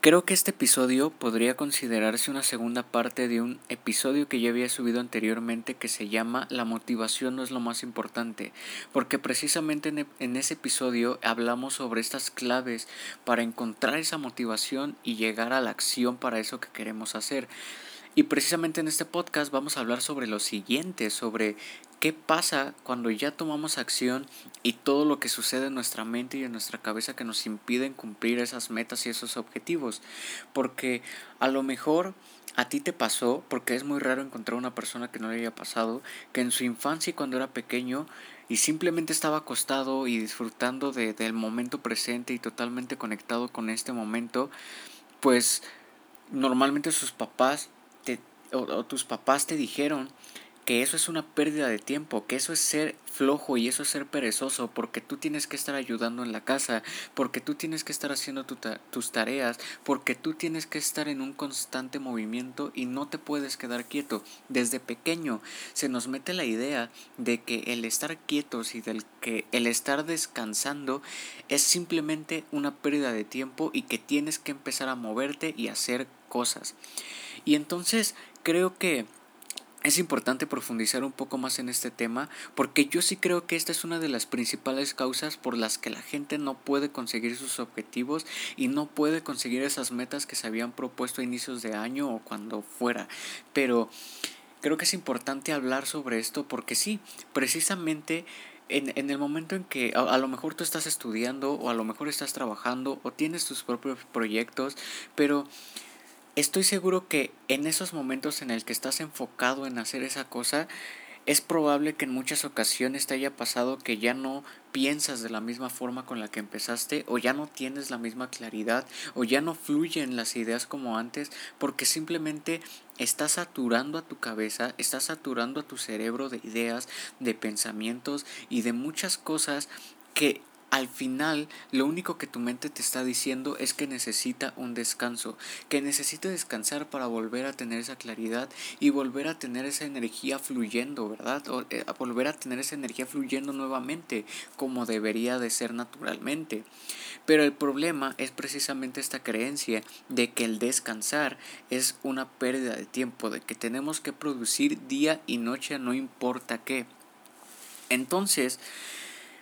Creo que este episodio podría considerarse una segunda parte de un episodio que ya había subido anteriormente que se llama La motivación no es lo más importante, porque precisamente en, e, ese episodio hablamos sobre estas claves para encontrar esa motivación y llegar a la acción para eso que queremos hacer. Y precisamente en este podcast vamos a hablar sobre lo siguiente, sobre qué pasa cuando ya tomamos acción y todo lo que sucede en nuestra mente y en nuestra cabeza que nos impiden cumplir esas metas y esos objetivos. Porque a lo mejor a ti te pasó, porque es muy raro encontrar una persona que no le haya pasado, que en su infancia y cuando era pequeño y simplemente estaba acostado y disfrutando de, del momento presente y totalmente conectado con este momento, pues normalmente sus papás o, tus papás te dijeron que eso es una pérdida de tiempo, que eso es ser flojo y eso es ser perezoso, porque tú tienes que estar ayudando en la casa, porque tú tienes que estar haciendo tus tareas, porque tú tienes que estar en un constante movimiento y no te puedes quedar quieto. Desde pequeño se nos mete la idea de que el estar quietos y del que el estar descansando es simplemente una pérdida de tiempo y que tienes que empezar a moverte y hacer cosas. Y entonces creo que es importante profundizar un poco más en este tema porque yo sí creo que esta es una de las principales causas por las que la gente no puede conseguir sus objetivos y no puede conseguir esas metas que se habían propuesto a inicios de año o cuando fuera. Pero creo que es importante hablar sobre esto porque sí, precisamente en, en, el momento en que a, a, lo mejor tú estás estudiando o a lo mejor estás trabajando o tienes tus propios proyectos, pero estoy seguro que en esos momentos en el que estás enfocado en hacer esa cosa, es probable que en muchas ocasiones te haya pasado que ya no piensas de la misma forma con la que empezaste o ya no tienes la misma claridad o ya no fluyen las ideas como antes porque simplemente estás saturando a tu cabeza, estás saturando a tu cerebro de ideas, de pensamientos y de muchas cosas que al final lo único que tu mente te está diciendo es que necesita un descanso, que necesita descansar para volver a tener esa claridad y volver a tener esa energía fluyendo, ¿verdad? O, eh, volver a tener esa energía fluyendo nuevamente como debería de ser naturalmente. Pero el problema es precisamente esta creencia de que el descansar es una pérdida de tiempo, de que tenemos que producir día y noche no importa qué. Entonces,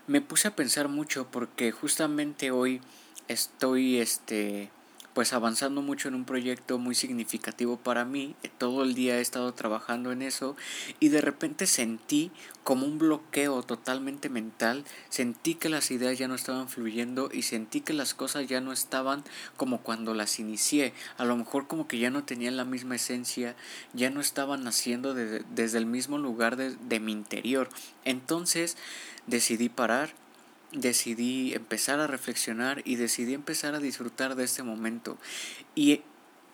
me puse a pensar mucho porque justamente hoy estoy este pues avanzando mucho en un proyecto muy significativo para mí. Todo el día he estado trabajando en eso y de repente sentí como un bloqueo totalmente mental. Sentí que las ideas ya no estaban fluyendo y sentí que las cosas ya no estaban como cuando las inicié. A lo mejor como que ya no tenían la misma esencia, ya no estaban naciendo desde el mismo lugar de, de mi interior. Entonces decidí parar decidí empezar a reflexionar y decidí empezar a disfrutar de este momento. Y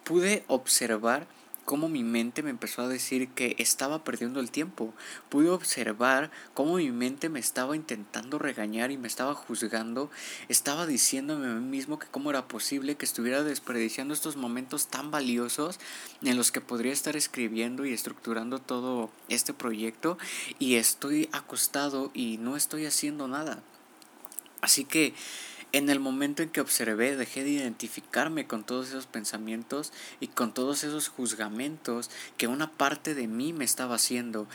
pude observar cómo mi mente me empezó a decir que estaba perdiendo el tiempo. Pude observar cómo mi mente me estaba intentando regañar y me estaba juzgando. Estaba diciéndome a mí mismo que cómo era posible que estuviera desperdiciando estos momentos tan valiosos en los que podría estar escribiendo y estructurando todo este proyecto y estoy acostado y no estoy haciendo nada. Así que en el momento en que observé, dejé de identificarme con todos esos pensamientos y con todos esos juzgamentos que una parte de mí me estaba haciendo.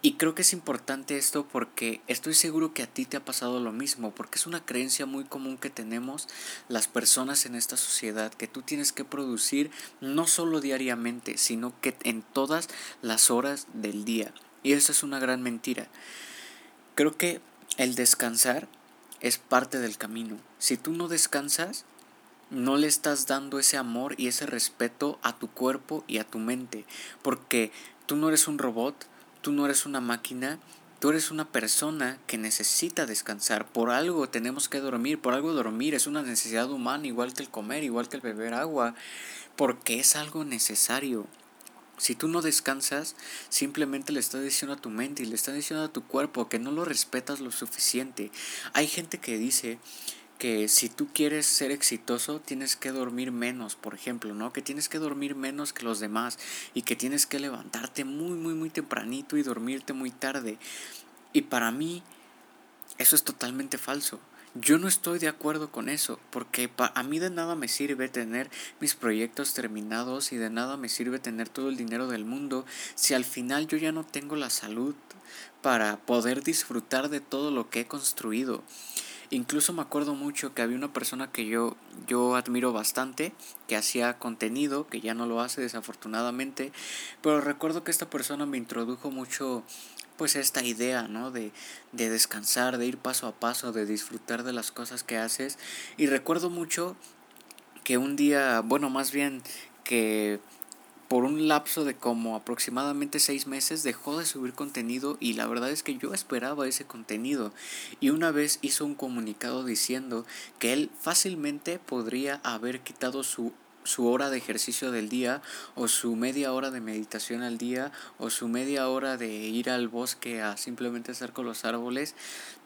Y creo que es importante esto porque estoy seguro que a ti te ha pasado lo mismo, porque es una creencia muy común que tenemos las personas en esta sociedad, que tú tienes que producir no solo diariamente, sino que en todas las horas del día. Y eso es una gran mentira. Creo que el descansar es parte del camino. Si tú no descansas, no le estás dando ese amor y ese respeto a tu cuerpo y a tu mente, porque tú no eres un robot, tú no eres una máquina, tú eres una persona que necesita descansar. Por algo tenemos que dormir, por algo dormir es una necesidad humana, igual que el comer, igual que el beber agua, porque es algo necesario. Si tú no descansas, simplemente le estás diciendo a tu mente y le estás diciendo a tu cuerpo que no lo respetas lo suficiente. Hay gente que dice que si tú quieres ser exitoso tienes que dormir menos, por ejemplo, ¿no? Que tienes que dormir menos que los demás y que tienes que levantarte muy, muy, muy tempranito y dormirte muy tarde. Y para mí eso es totalmente falso. Yo no estoy de acuerdo con eso, porque a mí de nada me sirve tener mis proyectos terminados y de nada me sirve tener todo el dinero del mundo si al final yo ya no tengo la salud para poder disfrutar de todo lo que he construido. Incluso me acuerdo mucho que había una persona que yo, yo admiro bastante, que hacía contenido, que ya no lo hace desafortunadamente, pero recuerdo que esta persona me introdujo mucho pues esta idea, ¿no? De, de descansar, de ir paso a paso, de disfrutar de las cosas que haces. Y recuerdo mucho que un día, bueno, más bien que por un lapso de como aproximadamente seis meses dejó de subir contenido y la verdad es que yo esperaba ese contenido y una vez hizo un comunicado diciendo que él fácilmente podría haber quitado su su hora de ejercicio del día o su media hora de meditación al día o su media hora de ir al bosque a simplemente estar con los árboles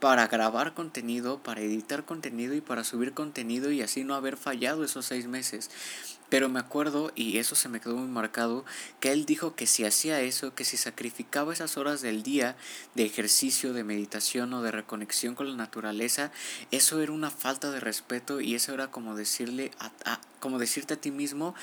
para grabar contenido, para editar contenido y para subir contenido y así no haber fallado esos seis meses. Pero me acuerdo, y eso se me quedó muy marcado, que él dijo que si hacía eso, que si sacrificaba esas horas del día de ejercicio, de meditación o de reconexión con la naturaleza, eso era una falta de respeto y eso era como decirle a, como decirte a ti mismo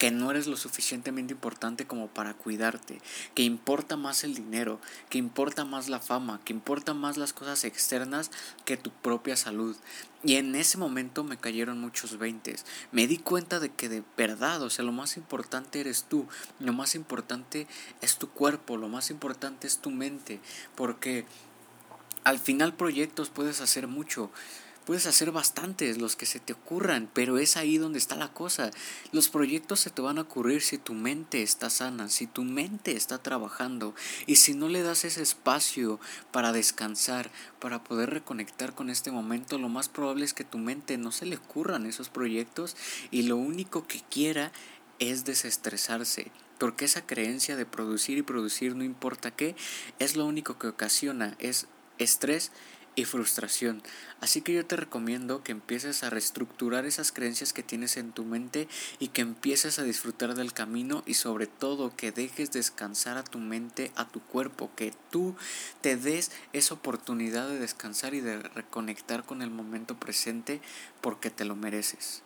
que no eres lo suficientemente importante como para cuidarte, que importa más el dinero, que importa más la fama, que importa más las cosas externas que tu propia salud. Y en ese momento me cayeron muchos veintes. Me di cuenta de que de verdad, o sea, lo más importante eres tú, lo más importante es tu cuerpo, lo más importante es tu mente, porque al final proyectos puedes hacer mucho, Puedes hacer bastantes, los que se te ocurran, pero es ahí donde está la cosa. Los proyectos se te van a ocurrir si tu mente está sana, si tu mente está trabajando y si no le das ese espacio para descansar, para poder reconectar con este momento, lo más probable es que tu mente no se le ocurran esos proyectos y lo único que quiera es desestresarse. Porque esa creencia de producir y producir no importa qué, es lo único que ocasiona, es estrés y frustración. Así que yo te recomiendo que empieces a reestructurar esas creencias que tienes en tu mente y que empieces a disfrutar del camino y sobre todo que dejes descansar a tu mente, a tu cuerpo, que tú te des esa oportunidad de descansar y de reconectar con el momento presente porque te lo mereces.